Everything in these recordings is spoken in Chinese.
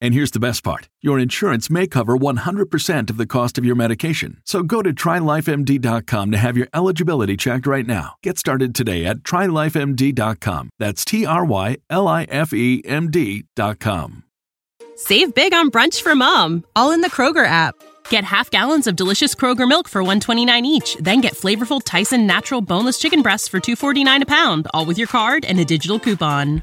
And here's the best part your insurance may cover 100% of the cost of your medication. So go to trylifemd.com to have your eligibility checked right now. Get started today at trylifemd.com. That's T R Y L I F E M D.com. Save big on brunch for mom, all in the Kroger app. Get half gallons of delicious Kroger milk for 129 each, then get flavorful Tyson natural boneless chicken breasts for 249 a pound, all with your card and a digital coupon.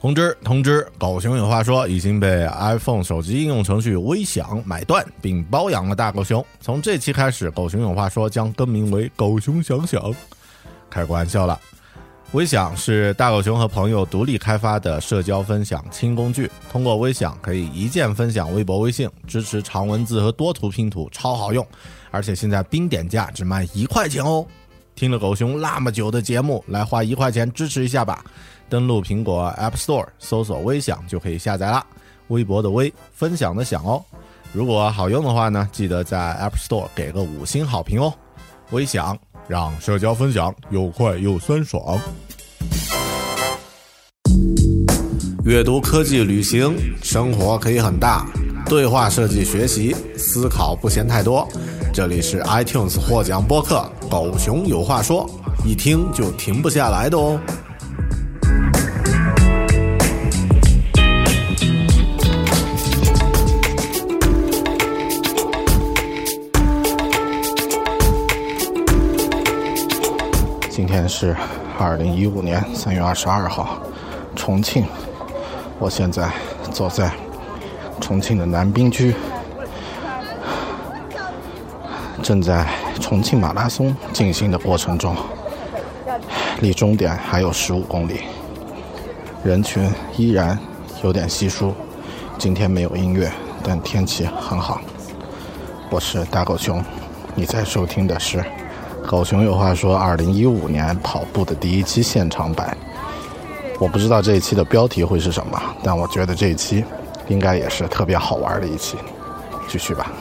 通知通知！狗熊有话说，已经被 iPhone 手机应用程序微享买断并包养了大狗熊。从这期开始，狗熊有话说将更名为狗熊想想。开个玩笑了，微享是大狗熊和朋友独立开发的社交分享轻工具。通过微享可以一键分享微博、微信，支持长文字和多图拼图，超好用。而且现在冰点价只卖一块钱哦！听了狗熊那么久的节目，来花一块钱支持一下吧！登录苹果 App Store 搜索“微享”就可以下载啦。微博的微，分享的享哦。如果好用的话呢，记得在 App Store 给个五星好评哦。微享让社交分享又快又酸爽。阅读、科技、旅行，生活可以很大。对话设计、学习、思考不嫌太多。这里是 iTunes 获奖播客《狗熊有话说》，一听就停不下来的哦。今天是二零一五年三月二十二号，重庆。我现在坐在重庆的南滨区，正在重庆马拉松进行的过程中，离终点还有十五公里，人群依然有点稀疏。今天没有音乐，但天气很好。我是大狗熊，你在收听的是。狗熊有话说：二零一五年跑步的第一期现场版，我不知道这一期的标题会是什么，但我觉得这一期应该也是特别好玩的一期。继续吧。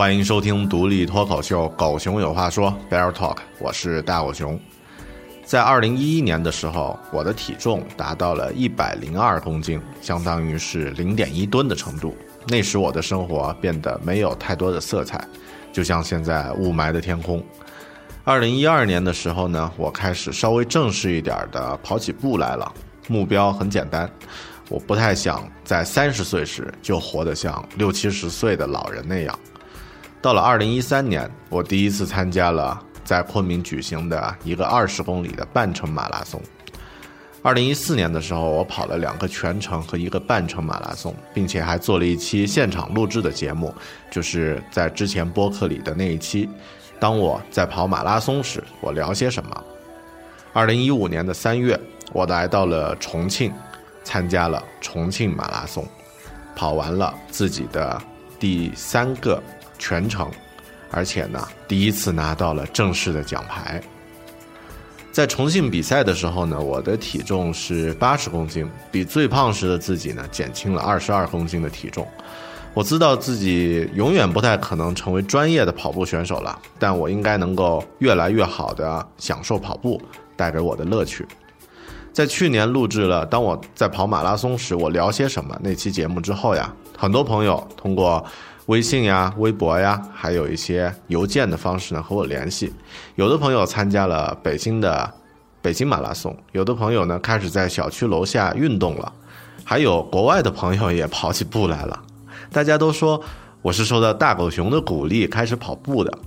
欢迎收听独立脱口秀《狗熊有话说》Bear Talk，我是大狗熊。在二零一一年的时候，我的体重达到了一百零二公斤，相当于是零点一吨的程度。那时我的生活变得没有太多的色彩，就像现在雾霾的天空。二零一二年的时候呢，我开始稍微正式一点的跑起步来了，目标很简单。我不太想在三十岁时就活得像六七十岁的老人那样。到了二零一三年，我第一次参加了在昆明举行的一个二十公里的半程马拉松。二零一四年的时候，我跑了两个全程和一个半程马拉松，并且还做了一期现场录制的节目，就是在之前播客里的那一期。当我在跑马拉松时，我聊些什么？二零一五年的三月，我来到了重庆。参加了重庆马拉松，跑完了自己的第三个全程，而且呢，第一次拿到了正式的奖牌。在重庆比赛的时候呢，我的体重是八十公斤，比最胖时的自己呢减轻了二十二公斤的体重。我知道自己永远不太可能成为专业的跑步选手了，但我应该能够越来越好的享受跑步。带给我的乐趣。在去年录制了《当我在跑马拉松时我聊些什么》那期节目之后呀，很多朋友通过微信呀、微博呀，还有一些邮件的方式呢和我联系。有的朋友参加了北京的北京马拉松，有的朋友呢开始在小区楼下运动了，还有国外的朋友也跑起步来了。大家都说我是受到大狗熊的鼓励开始跑步的。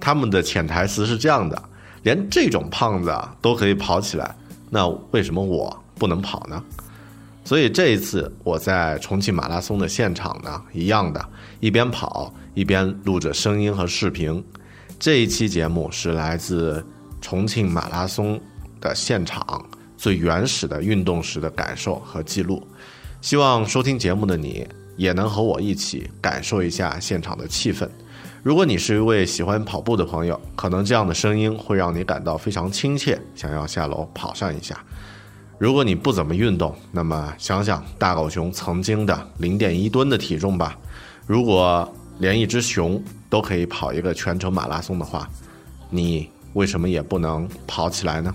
他们的潜台词是这样的：连这种胖子啊都可以跑起来。那为什么我不能跑呢？所以这一次我在重庆马拉松的现场呢，一样的，一边跑一边录着声音和视频。这一期节目是来自重庆马拉松的现场最原始的运动时的感受和记录。希望收听节目的你也能和我一起感受一下现场的气氛。如果你是一位喜欢跑步的朋友，可能这样的声音会让你感到非常亲切，想要下楼跑上一下。如果你不怎么运动，那么想想大狗熊曾经的零点一吨的体重吧。如果连一只熊都可以跑一个全程马拉松的话，你为什么也不能跑起来呢？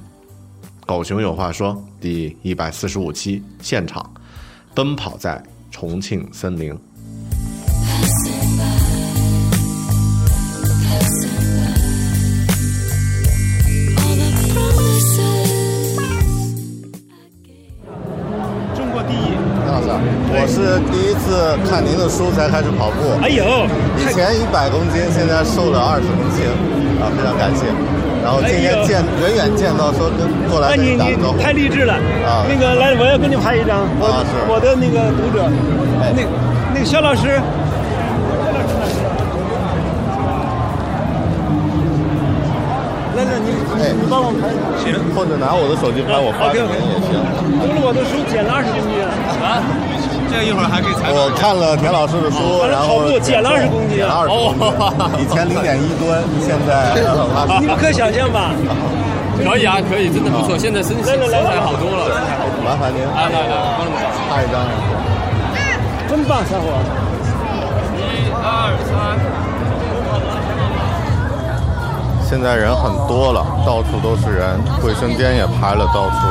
狗熊有话说，第一百四十五期现场，奔跑在重庆森林。才开始跑步。哎呦，以前一百公斤，现在瘦了二十公斤，啊，非常感谢。然后今天见远远见到，说跟过来那你跟你打个招呼。你。太励志了。啊。那个来，我要跟你拍一张。我啊是。我的那个读者，哎。那那个肖老师，来来，你哎。你帮我拍。行，或者拿我的手机拍，我发给您也行。读了我的书，减了二十公斤啊！这一会儿还可以采我看了田老师的书，哦然后跑步减了二十公斤减了二十公斤，以前零点一吨，现在。你不可想象吧？可以啊，可以，真的不错。现在身来来来身材好多了。麻烦您来来来，帮你们拍一张。真棒，小伙！一二三。现在人很多了，到处都是人，卫生间也排了，到处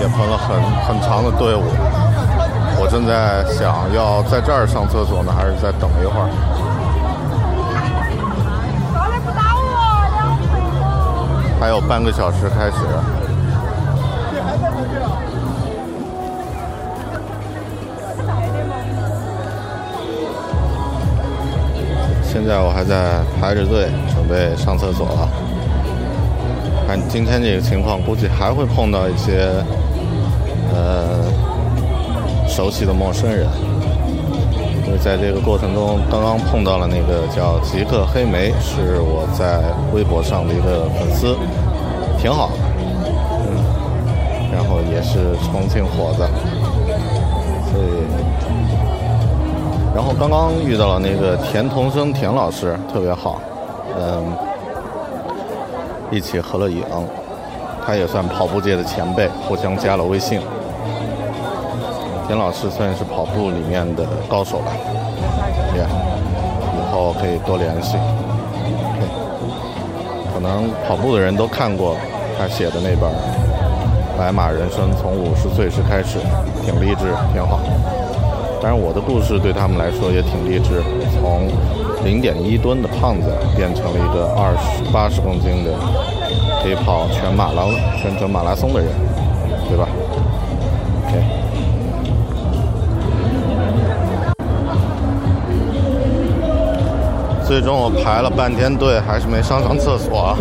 也排了很很长的队伍。我正在想要在这儿上厕所呢，还是再等一会儿？还有半个小时开始。现在我还在排着队准备上厕所了。看今天这个情况，估计还会碰到一些呃熟悉的陌生人。因为在这个过程中，刚刚碰到了那个叫极客黑莓，是我在微博上的一个粉丝，挺好的，嗯，然后也是重庆伙子，所以然后刚刚遇到了那个田同生田老师，特别好，嗯，一起合了影，他也算跑步界的前辈，互相加了微信。田老师算是跑步里面的高手了，也以后可以多联系。可能跑步的人都看过他写的那本《白马人生从五十岁时开始》，挺励志，挺好。当然，我的故事对他们来说也挺励志，从零点一吨的胖子变成了一个二十八十公斤的可以跑全马拉全程马拉松的人，最终我排了半天队，还是没上上厕所。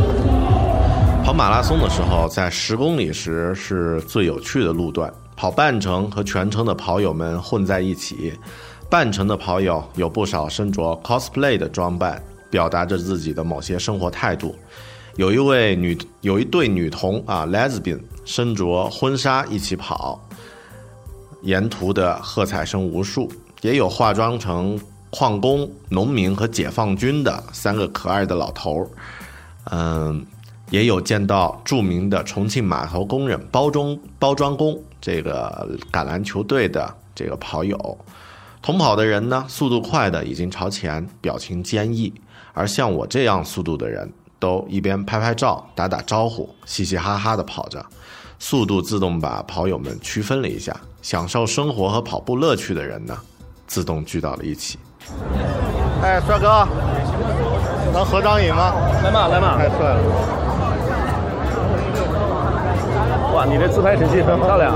跑马拉松的时候，在十公里时是最有趣的路段。跑半程和全程的跑友们混在一起，半程的跑友有不少身着 cosplay 的装扮，表达着自己的某些生活态度。有一位女，有一对女童啊，lesbian 身着婚纱一起跑，沿途的喝彩声无数。也有化妆成矿工、农民和解放军的三个可爱的老头儿。嗯，也有见到著名的重庆码头工人包装包装工这个橄榄球队的这个跑友。同跑的人呢，速度快的已经朝前，表情坚毅；而像我这样速度的人，都一边拍拍照、打打招呼，嘻嘻哈哈的跑着，速度自动把跑友们区分了一下。享受生活和跑步乐趣的人呢，自动聚到了一起。哎，帅哥，能合张影吗？来嘛来嘛！太帅了！哇，你这自拍神器很漂亮。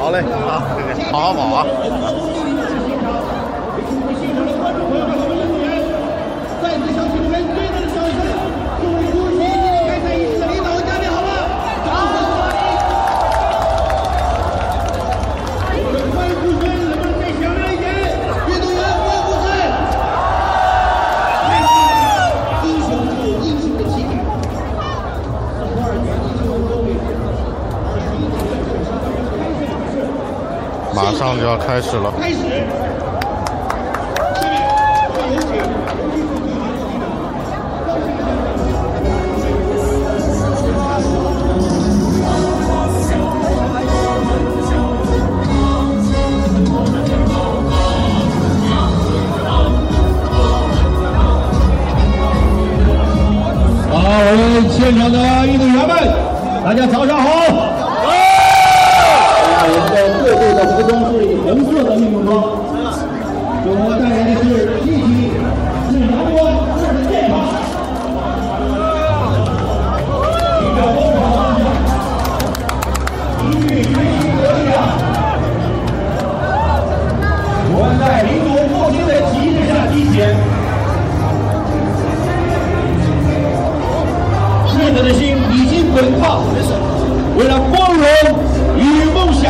好嘞，好，好好跑啊！马上就要开始了。开始。好，我们现场的运动员们，大家早上好。我们的服装是红色的运动装，我们带来的是一体，是阳光，是健康。一个疯狂方向，一律学习和力量。我们在民族复兴的旗帜下集结，志者的心已经滚烫，为了光荣与梦想，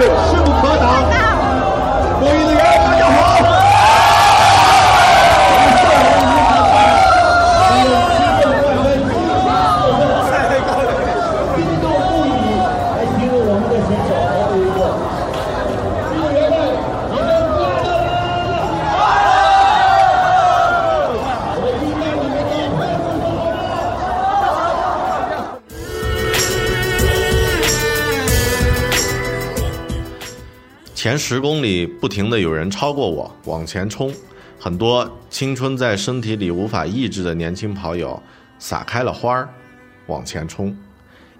势不可挡前十公里不停的有人超过我往前冲，很多青春在身体里无法抑制的年轻跑友撒开了花儿往前冲。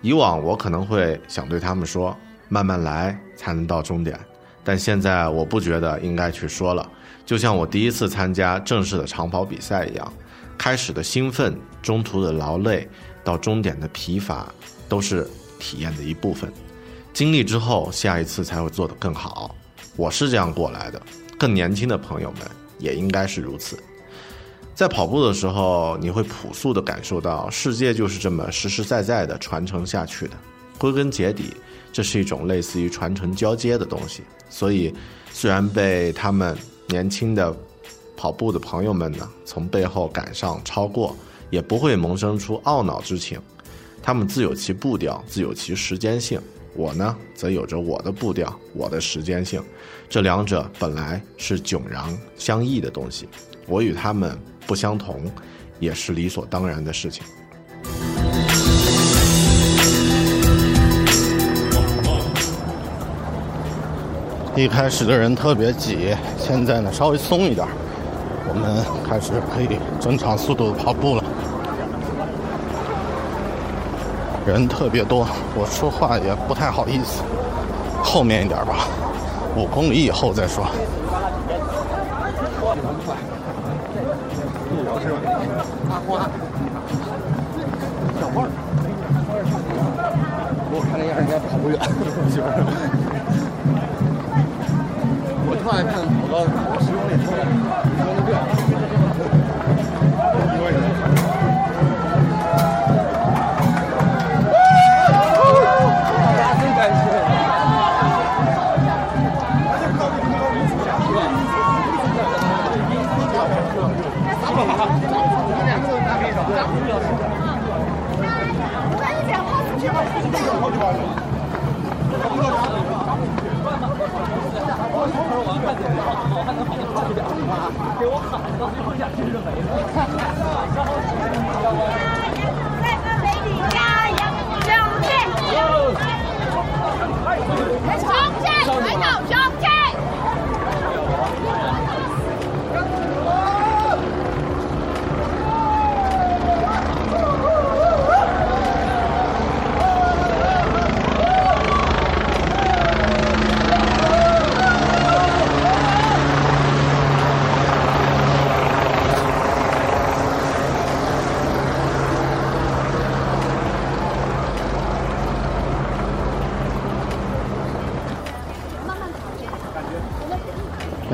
以往我可能会想对他们说慢慢来才能到终点，但现在我不觉得应该去说了。就像我第一次参加正式的长跑比赛一样，开始的兴奋，中途的劳累，到终点的疲乏，都是体验的一部分。经历之后，下一次才会做得更好。我是这样过来的，更年轻的朋友们也应该是如此。在跑步的时候，你会朴素地感受到世界就是这么实实在在地传承下去的。归根结底，这是一种类似于传承交接的东西。所以，虽然被他们年轻的跑步的朋友们呢从背后赶上超过，也不会萌生出懊恼之情。他们自有其步调，自有其时间性。我呢，则有着我的步调，我的时间性，这两者本来是迥然相异的东西，我与他们不相同，也是理所当然的事情。一开始的人特别挤，现在呢稍微松一点，我们开始可以正常速度跑步了。人特别多，我说话也不太好意思，后面一点吧，五公里以后再说。我看那样应该跑不远，媳妇儿。我特爱看跑个给我喊的，最后一下真是没了。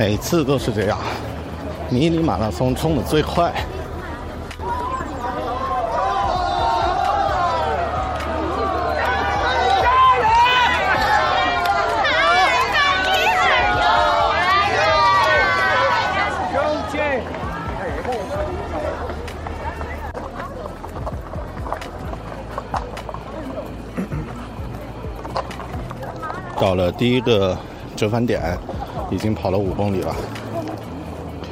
每次都是这样。迷你马拉松冲的最快。到了第一个折返点，已经跑了五公里了，OK，。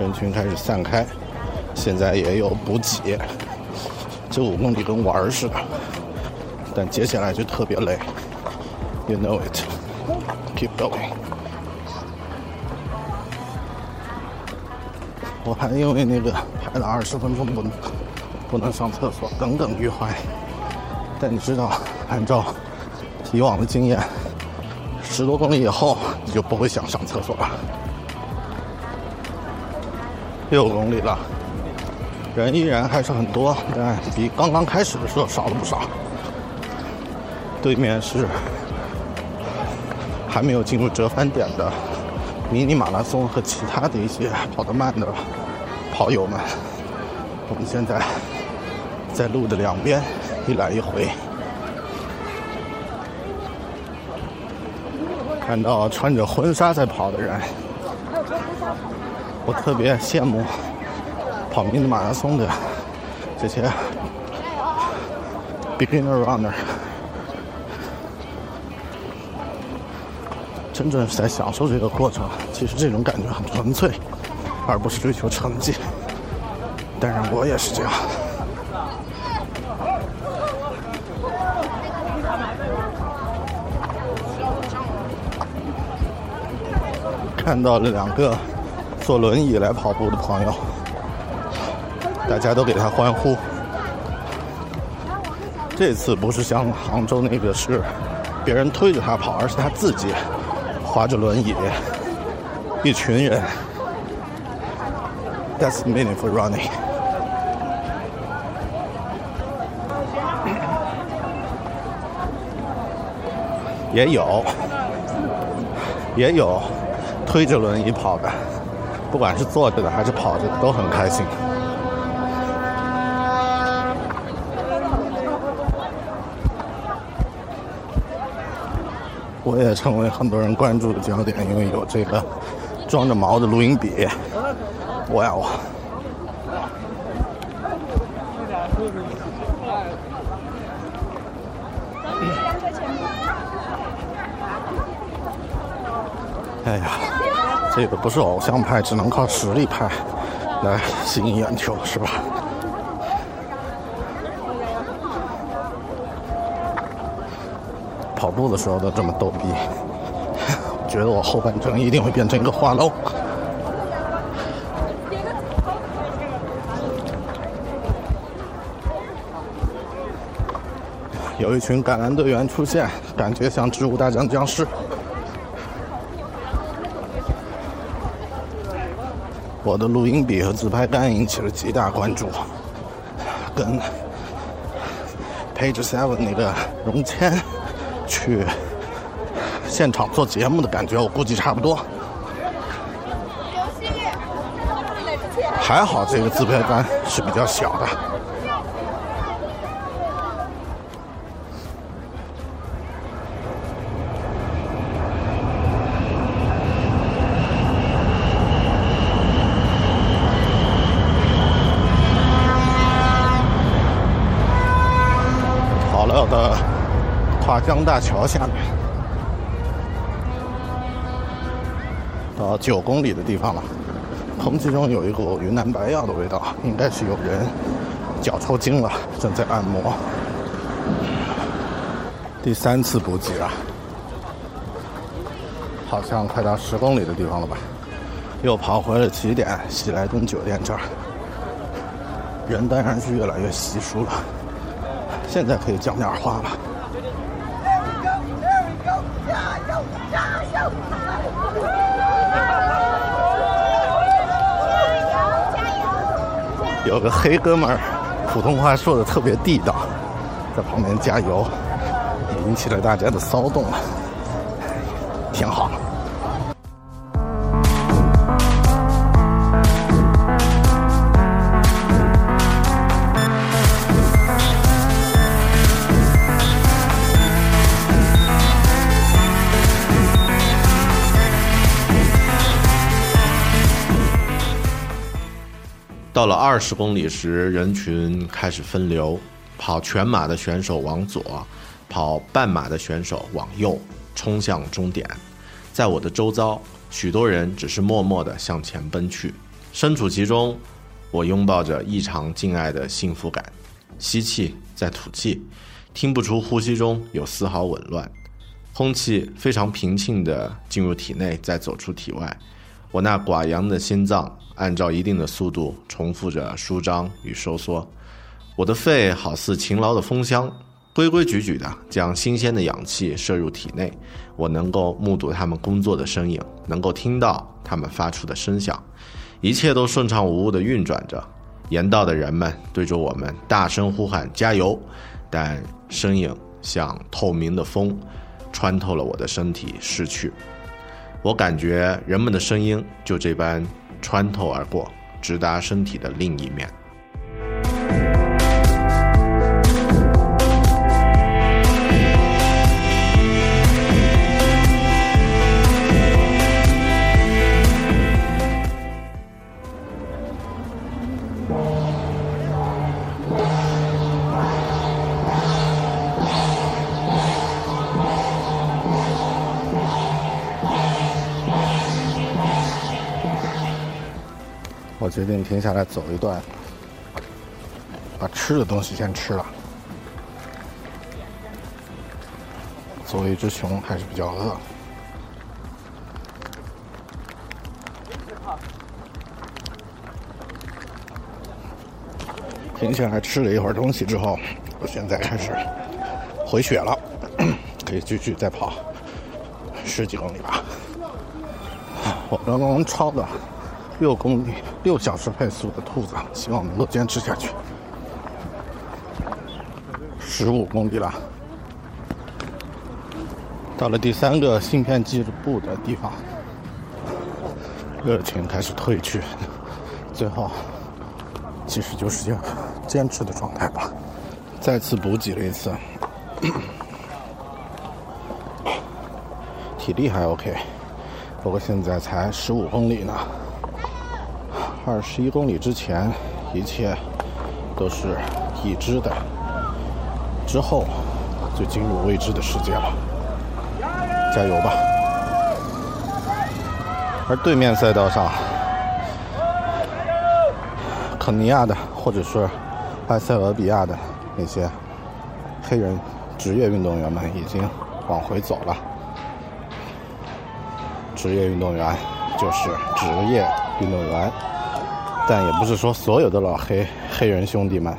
人群开始散开，现在也有补给。这五公里跟玩儿似的，但接下来就特别累。You know it. Keep going. 我还因为那个排了二十分钟不能不能上厕所耿耿于怀。但你知道，按照以往的经验，十多公里以后你就不会想上厕所了。六公里了，人依然还是很多，但比刚刚开始的时候少了不少。对面是还没有进入折返点的迷你马拉松和其他的一些跑得慢的跑友们。我们现在在路的两边。一来一回，看到穿着婚纱在跑的人，我特别羡慕跑迷你马拉松的这些 beginner runner，真正是在享受这个过程。其实这种感觉很纯粹，而不是追求成绩。当然，我也是这样。看到了两个坐轮椅来跑步的朋友，大家都给他欢呼。这次不是像杭州那个是别人推着他跑，而是他自己划着轮椅，一群人。That's meaningful running。也有，也有。推着轮椅跑的，不管是坐着的还是跑着的，都很开心。我也成为很多人关注的焦点，因为有这个装着毛的录音笔。哇哦！哎呀！这个不是偶像派，只能靠实力派来吸引眼球，是吧？跑步的时候都这么逗逼，觉得我后半程一定会变成一个话痨。有一群橄榄队员出现，感觉像《植物大战僵尸》。我的录音笔和自拍杆引起了极大关注，跟 Page Seven 那个荣谦去现场做节目的感觉，我估计差不多。还好这个自拍杆是比较小的。大桥下面，到九公里的地方了。空气中有一股云南白药的味道，应该是有人脚抽筋了，正在按摩。第三次补给了，好像快到十公里的地方了吧？又跑回了起点喜来登酒店这儿，人当然是越来越稀疏了。现在可以讲点话了。有个黑哥们，普通话说的特别地道，在旁边加油，引起了大家的骚动。挺好。到了二十公里时，人群开始分流，跑全马的选手往左，跑半马的选手往右，冲向终点。在我的周遭，许多人只是默默地向前奔去。身处其中，我拥抱着异常敬爱的幸福感，吸气再吐气，听不出呼吸中有丝毫紊乱，空气非常平静地进入体内，再走出体外。我那寡阳的心脏按照一定的速度重复着舒张与收缩，我的肺好似勤劳的风箱，规规矩矩地将新鲜的氧气摄入体内。我能够目睹他们工作的身影，能够听到他们发出的声响，一切都顺畅无误地运转着。沿道的人们对着我们大声呼喊“加油”，但身影像透明的风，穿透了我的身体逝去。我感觉人们的声音就这般穿透而过，直达身体的另一面。决定停下来走一段，把吃的东西先吃了。作为一只熊，还是比较饿。停下来吃了一会儿东西之后，我现在开始回血了，可以继续再跑十几公里吧。我刚刚超的六公里，六小时配速的兔子，希望能够坚持下去。十五公里了，到了第三个芯片记录部的地方，热情开始褪去，最后其实就是这样坚持的状态吧。再次补给了一次，体力还 OK，不过现在才十五公里呢。二十一公里之前，一切都是已知的，之后就进入未知的世界了。加油吧！而对面赛道上，肯尼亚的或者是埃塞俄比亚的那些黑人职业运动员们已经往回走了。职业运动员就是职业运动员。但也不是说所有的老黑黑人兄弟们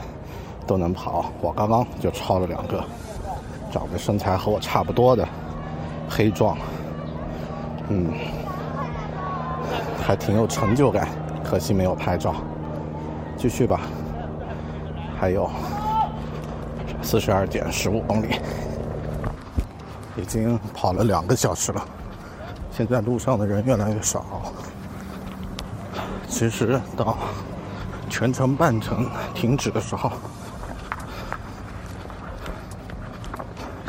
都能跑，我刚刚就超了两个，找个身材和我差不多的黑壮，嗯，还挺有成就感，可惜没有拍照。继续吧，还有四十二点十五公里，已经跑了两个小时了，现在路上的人越来越少。其实到全程半程停止的时候，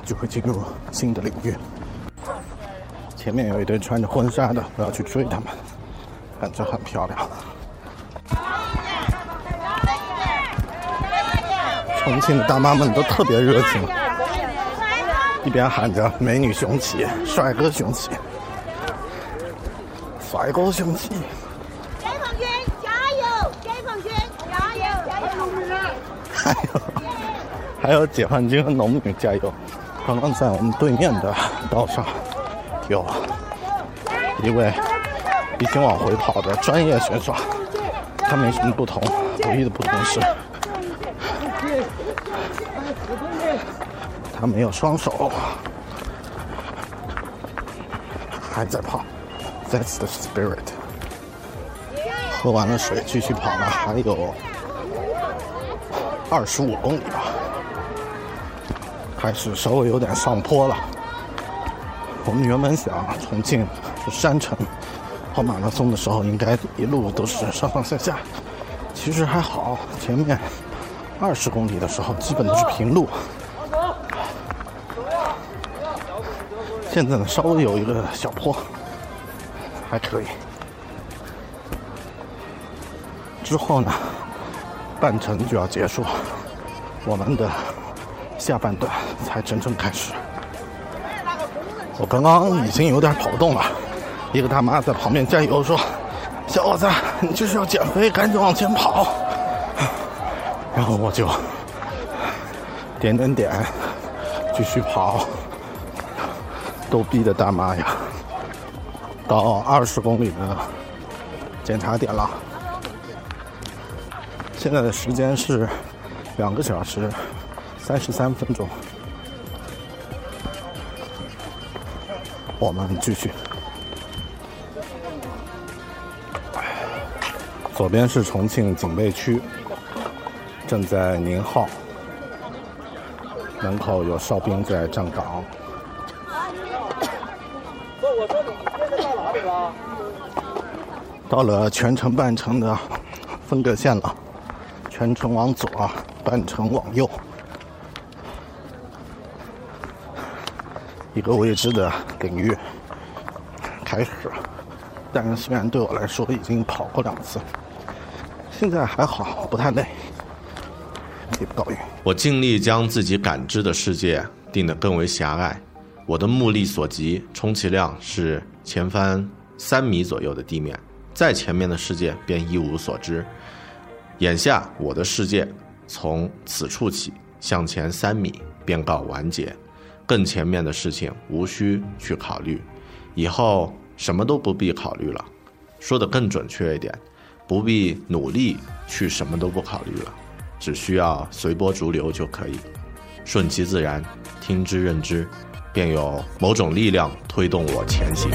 就会进入新的领域。前面有一对穿着婚纱的，我要去追他们，感觉很漂亮。重庆的大妈们都特别热情，一边喊着“美女雄起，帅哥雄起，帅哥雄起”。还有，还有解放军和农民加油！刚刚在我们对面的道上，有。一位已经往回跑的专业选手，他没什么不同，唯一的不同是，他没有。双手，还在跑，That's the spirit。喝完了水，继续跑了，还有。二十五公里吧，开始稍微有点上坡了。我们原本想重庆是山城，跑马拉松的时候应该一路都是上上下下，其实还好，前面二十公里的时候基本都是平路。现在呢，稍微有一个小坡，还可以。之后呢，半程就要结束了，我们的下半段才真正开始。我刚刚已经有点跑不动了，一个大妈在旁边加油说：“小伙子，你就是要减肥，赶紧往前跑。”然后我就点点点，继续跑。逗逼的大妈呀！到二十公里的检查点了，现在的时间是两个小时三十三分钟。我们继续，左边是重庆警备区，正在宁浩，门口有哨兵在站岗。到了全程半程的分隔线了，全程往左，半程往右，一个未知的领域开始。但是虽然对我来说已经跑过两次，现在还好，不太累，也不高晕。我尽力将自己感知的世界定得更为狭隘，我的目力所及，充其量是前方三米左右的地面。再前面的世界便一无所知，眼下我的世界从此处起向前三米便告完结，更前面的事情无需去考虑，以后什么都不必考虑了。说的更准确一点，不必努力去什么都不考虑了，只需要随波逐流就可以，顺其自然，听之任之，便有某种力量推动我前行。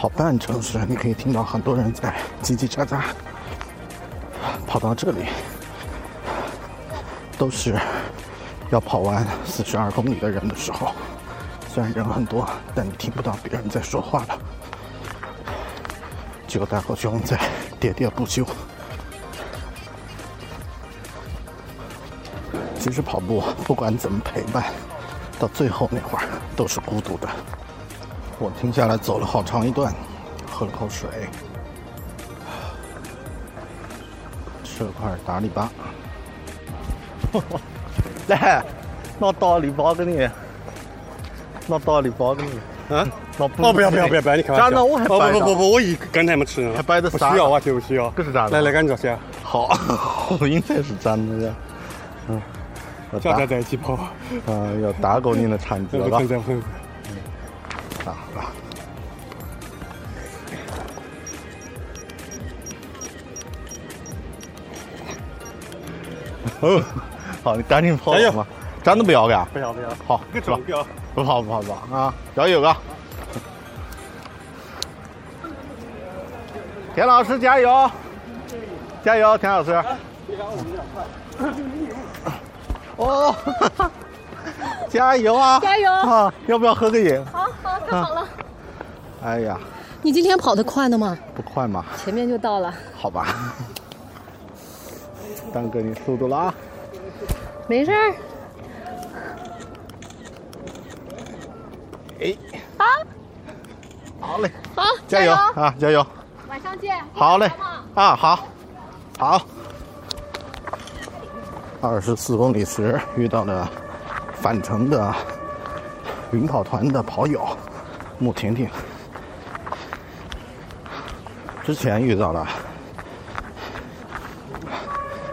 跑半程时，你可以听到很多人在叽叽喳喳。跑到这里，都是要跑完四十二公里的人的时候。虽然人很多，但你听不到别人在说话了，只有大狗熊在喋喋不休。其实跑步不管怎么陪伴，到最后那会儿都是孤独的。我停下来走了好长一段，喝了口水，吃了块大礼包。来，拿大礼包给你，拿大礼包给你。啊？拿哦，不要不要不要不要！你开玩笑。假的我还不不不不，我一刚才没吃呢。还摆的啥？不需要啊，就不需要。这是咋的？来来，赶紧坐下。好，应该是真的呀。嗯。叫他在一起跑。嗯，要打过你的铲子了。不哦，好，你赶紧跑嘛！真的不要干？不要不要。好，是吧？不跑不跑不跑啊！加油啊！田老师加油！加油，田老师！哦，加油啊！加油啊！要不要喝个饮？好好，太好了。哎呀，你今天跑得快的吗？不快嘛，前面就到了。好吧，耽搁你速度了啊。没事儿。哎，好，好嘞，好，加油啊，加油！晚上见。好嘞，啊，好，好。二十四公里时遇到了返程的云跑团的跑友穆婷婷，之前遇到了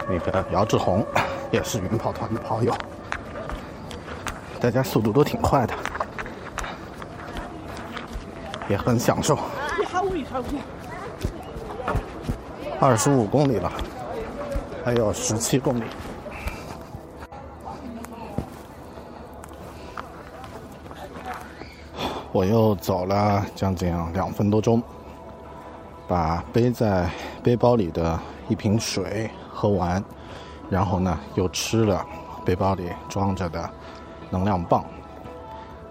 那个姚志宏，也是云跑团的跑友，大家速度都挺快的，也很享受。二十五公里了，还有十七公里。我又走了将近两分多钟，把背在背包里的一瓶水喝完，然后呢又吃了背包里装着的能量棒。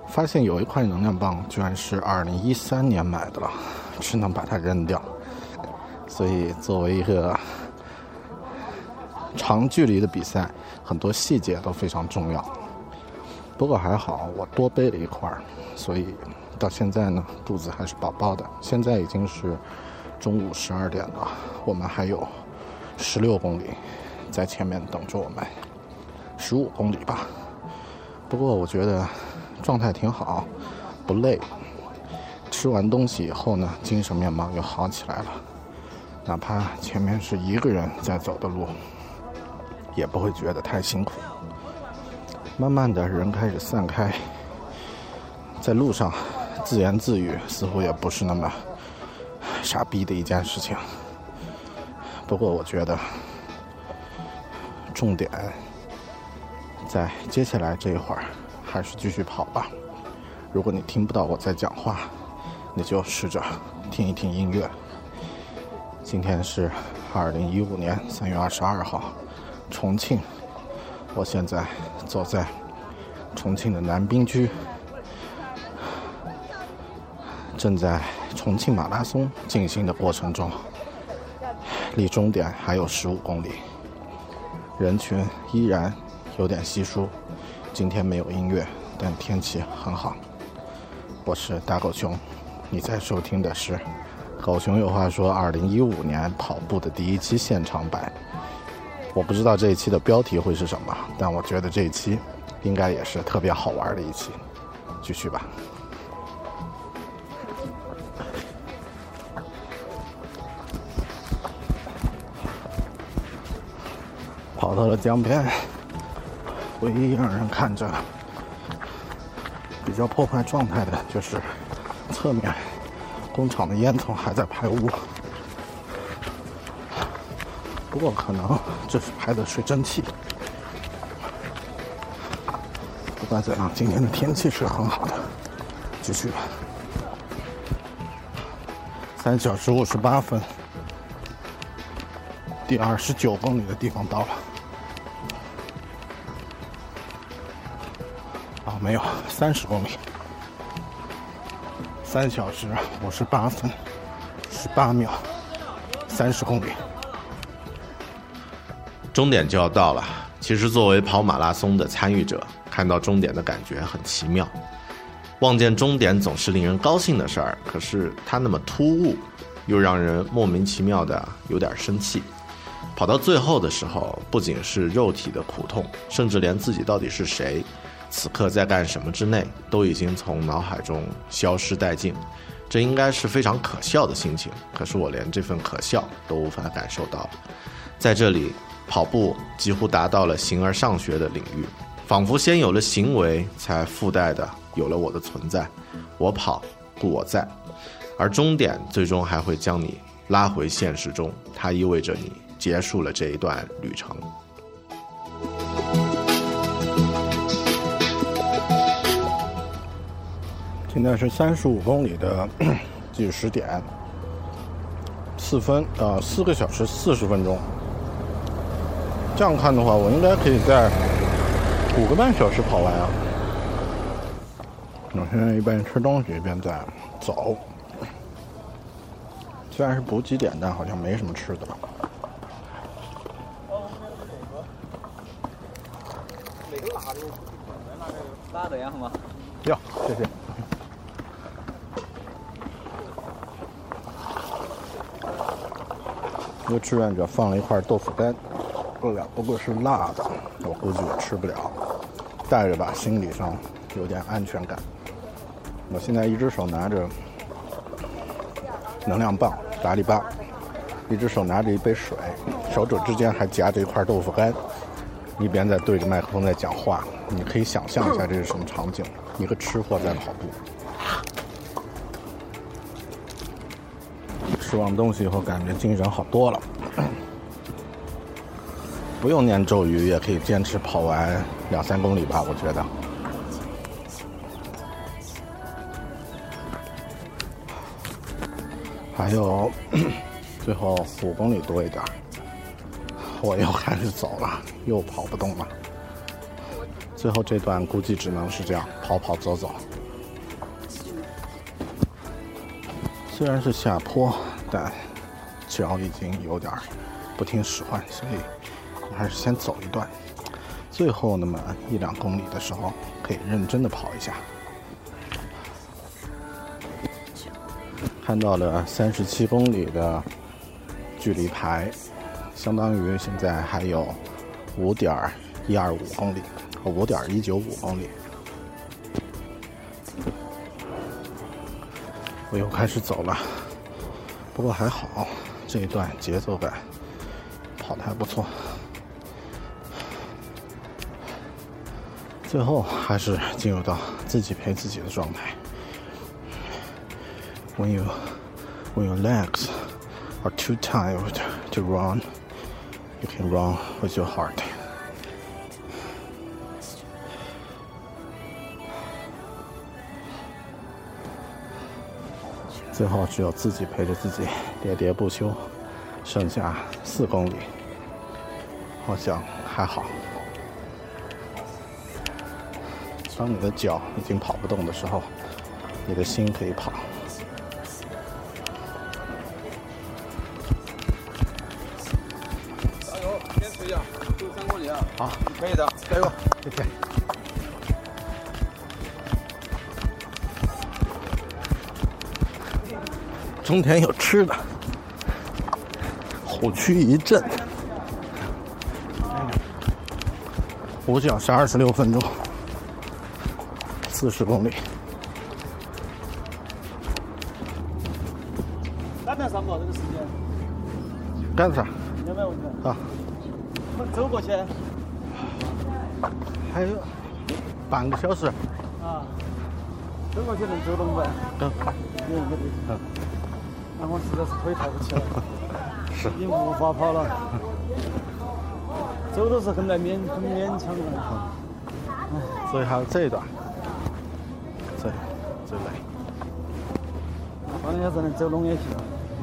发现有一块能量棒居然是2013年买的了，只能把它扔掉。所以作为一个长距离的比赛，很多细节都非常重要。不过还好，我多背了一块，所以到现在呢，肚子还是饱饱的。现在已经是中午十二点了，我们还有十六公里在前面等着我们，十五公里吧。不过我觉得状态挺好，不累。吃完东西以后呢，精神面貌又好起来了。哪怕前面是一个人在走的路，也不会觉得太辛苦。慢慢的人开始散开，在路上自言自语，似乎也不是那么傻逼的一件事情。不过我觉得，重点在接下来这一会儿，还是继续跑吧。如果你听不到我在讲话，你就试着听一听音乐。今天是二零一五年三月二十二号，重庆。我现在走在重庆的南滨区，正在重庆马拉松进行的过程中，离终点还有十五公里，人群依然有点稀疏。今天没有音乐，但天气很好。我是大狗熊，你在收听的是。狗熊有话说：“二零一五年跑步的第一期现场版，我不知道这一期的标题会是什么，但我觉得这一期应该也是特别好玩的一期。继续吧，跑到了江边，唯一让人看着比较破坏状态的就是侧面。”工厂的烟囱还在排污，不过可能这是排的水蒸气。不管怎样，今天的天气是很好的，继续吧。三小时五十八分，第二十九公里的地方到了。没有，三十公里。三小时五十八分十八秒，三十公里，终点就要到了。其实，作为跑马拉松的参与者，看到终点的感觉很奇妙。望见终点总是令人高兴的事儿，可是它那么突兀，又让人莫名其妙的有点生气。跑到最后的时候，不仅是肉体的苦痛，甚至连自己到底是谁。此刻在干什么之内，都已经从脑海中消失殆尽，这应该是非常可笑的心情。可是我连这份可笑都无法感受到。在这里，跑步几乎达到了形而上学的领域，仿佛先有了行为，才附带的有了我的存在。我跑，故我在，而终点最终还会将你拉回现实中，它意味着你结束了这一段旅程。现在是三十五公里的计时点，四分呃四个小时四十分钟。这样看的话，我应该可以在五个半小时跑完啊。我现在一边吃东西一边在走，虽然是补给点，但好像没什么吃的了。辣的？辣的呀，好吗？要，谢谢。一个志愿者放了一块豆腐干，不了，不过是辣的，我估计我吃不了，带着吧，心理上有点安全感。我现在一只手拿着能量棒达利巴，一只手拿着一杯水，手指之间还夹着一块豆腐干，一边在对着麦克风在讲话。你可以想象一下这是什么场景：一个吃货在跑步。吃完东西以后，感觉精神好多了。不用念咒语也可以坚持跑完两三公里吧，我觉得。还有 最后五公里多一点，我又开始走了，又跑不动了。最后这段估计只能是这样跑跑走走。虽然是下坡，但脚已经有点不听使唤，所以我还是先走一段。最后那么一两公里的时候，可以认真的跑一下。看到了三十七公里的距离牌，相当于现在还有五点一二五公里，五点一九五公里。我又开始走了，不过还好，这一段节奏感跑的还不错。最后还是进入到自己陪自己的状态。When you when your legs are too tired to run, you can run with your heart. 最后只有自己陪着自己，喋喋不休。剩下四公里，好像还好。当你的脚已经跑不动的时候，你的心可以跑。加油，坚持一下，就三公里啊！好，可以的，加油！谢谢。中田有吃的，虎躯一震，五小时二十六分钟，四十公里。赶得上不这个时间？干啥？有没有问题？啊，我们走过去。还有半个小时。啊，走过去能走动不？嗯。有没得？嗯。实在是腿抬不起来，是。已经无法跑了，走都是很难勉很勉强的。所以还有这一段，这最累。放下才能走拢也行，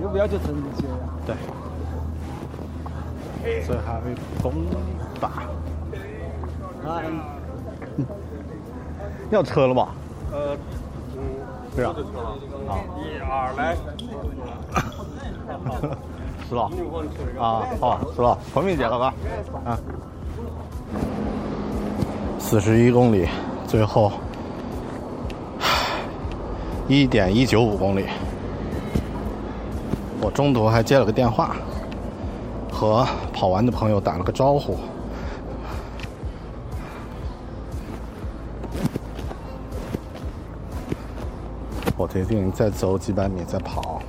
又不要求成绩呀。对。所以还有一公八。啊。要车了吧？呃，嗯，是啊。啊，一二来。是了。啊，好，是了，后面见了吧？啊。四十一公里，最后一点一九五公里。我中途还接了个电话，和跑完的朋友打了个招呼。决定再走几百米再跑。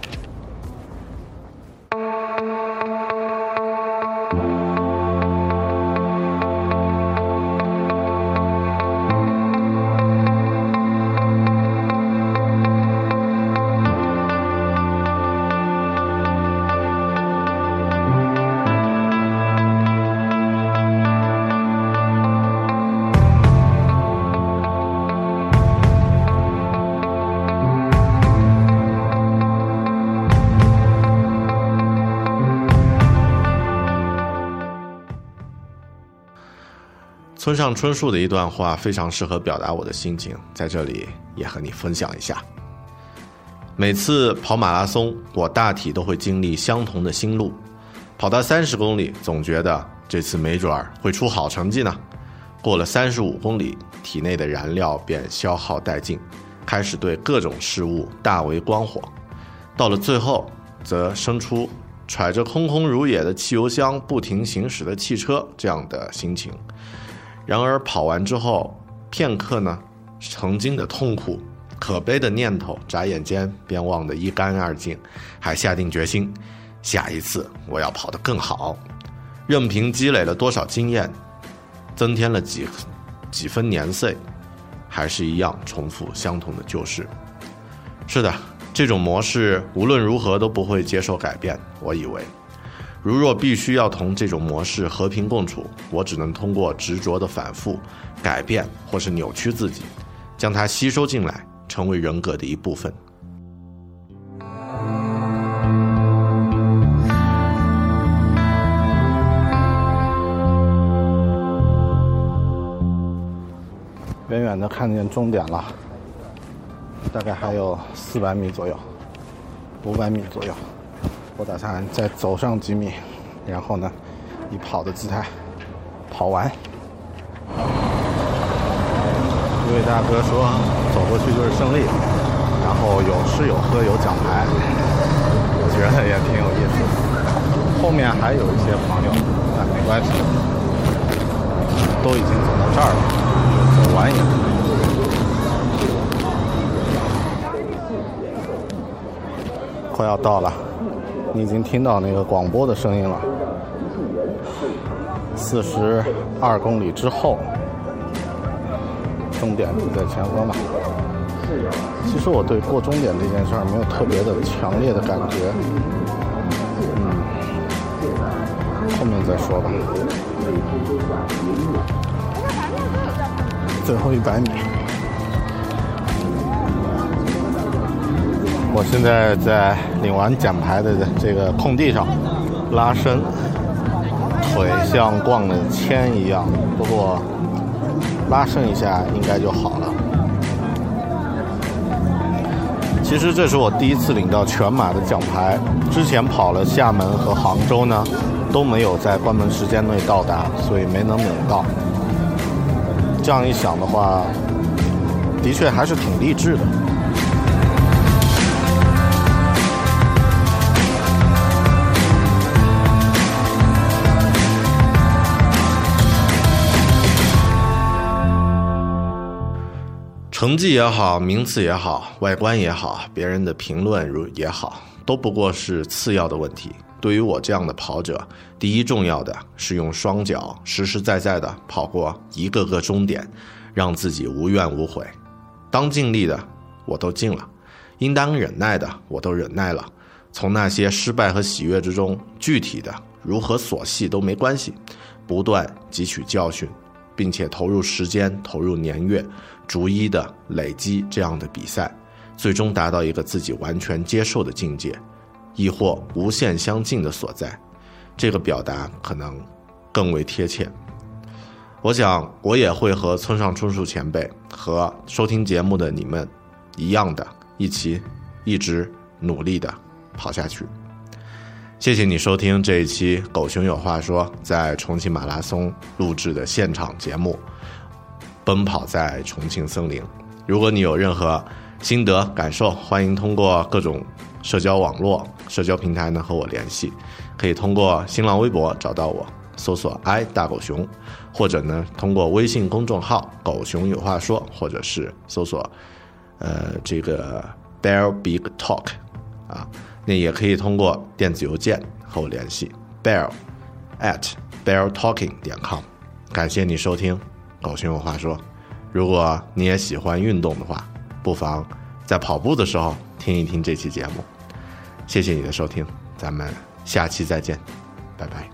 村上春树的一段话非常适合表达我的心情，在这里也和你分享一下。每次跑马拉松，我大体都会经历相同的心路。跑到三十公里，总觉得这次没准儿会出好成绩呢。过了三十五公里，体内的燃料便消耗殆尽，开始对各种事物大为光火。到了最后，则生出揣着空空如也的汽油箱不停行驶的汽车这样的心情。然而跑完之后，片刻呢，曾经的痛苦、可悲的念头，眨眼间便忘得一干二净，还下定决心，下一次我要跑得更好。任凭积累了多少经验，增添了几几分年岁，还是一样重复相同的旧事。是的，这种模式无论如何都不会接受改变。我以为。如若必须要同这种模式和平共处，我只能通过执着的反复、改变或是扭曲自己，将它吸收进来，成为人格的一部分。远远的看见终点了，大概还有四百米左右，五百米左右。我打算再走上几米，然后呢，以跑的姿态跑完。一位大哥说，走过去就是胜利，然后有吃有喝有奖牌，我觉得也挺有意思。后面还有一些朋友，但没关系，都已经走到这儿了，走完也。快要到了，你已经听到那个广播的声音了。四十二公里之后，终点就在前方嘛。其实我对过终点这件事儿没有特别的强烈的感觉，嗯，后面再说吧。最后一百米，我现在在领完奖牌的这个空地上拉伸，腿像逛了铅一样，不过拉伸一下应该就好了。其实这是我第一次领到全马的奖牌，之前跑了厦门和杭州呢，都没有在关门时间内到达，所以没能领到。这样一想的话，的确还是挺励志的。成绩也好，名次也好，外观也好，别人的评论如也好，都不过是次要的问题。对于我这样的跑者，第一重要的是用双脚实实在在的跑过一个个终点，让自己无怨无悔。当尽力的我都尽了，应当忍耐的我都忍耐了。从那些失败和喜悦之中，具体的如何琐细都没关系，不断汲取教训，并且投入时间、投入年月，逐一的累积这样的比赛，最终达到一个自己完全接受的境界。亦或无限相近的所在，这个表达可能更为贴切。我想，我也会和村上春树前辈和收听节目的你们一样的，一起一直努力的跑下去。谢谢你收听这一期《狗熊有话说》在重庆马拉松录制的现场节目《奔跑在重庆森林》。如果你有任何心得感受，欢迎通过各种社交网络。社交平台呢和我联系，可以通过新浪微博找到我，搜索 “i 大狗熊”，或者呢通过微信公众号“狗熊有话说”，或者是搜索呃这个 “bear big talk”，啊，那也可以通过电子邮件和我联系 “bear at bear talking 点 com”。感谢你收听《狗熊有话说》，如果你也喜欢运动的话，不妨在跑步的时候听一听这期节目。谢谢你的收听，咱们下期再见，拜拜。